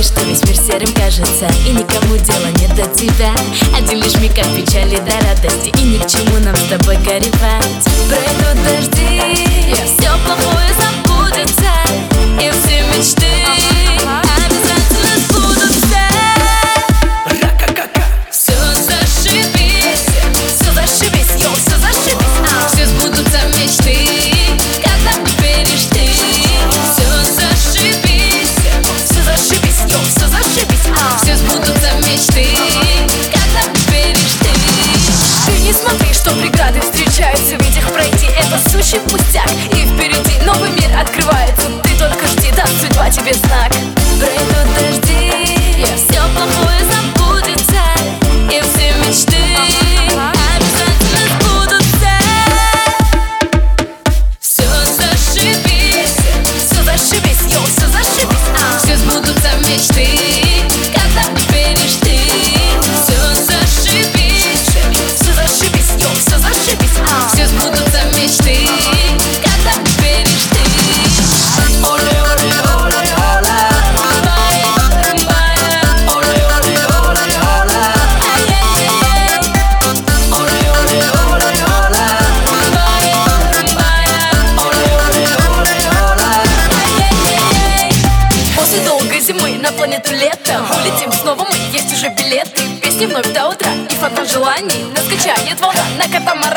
И что весь мир серым кажется И никому дела нет до тебя. Один лишь миг от печали до радости И ни к чему нам с тобой горевать. Что преграды встречаются Ведь их пройти это сущий пустяк И впереди новый мир открывается лето Улетим снова мы, есть уже билеты. Песни вновь до утра. И фонтан желаний Нас волна на катамаране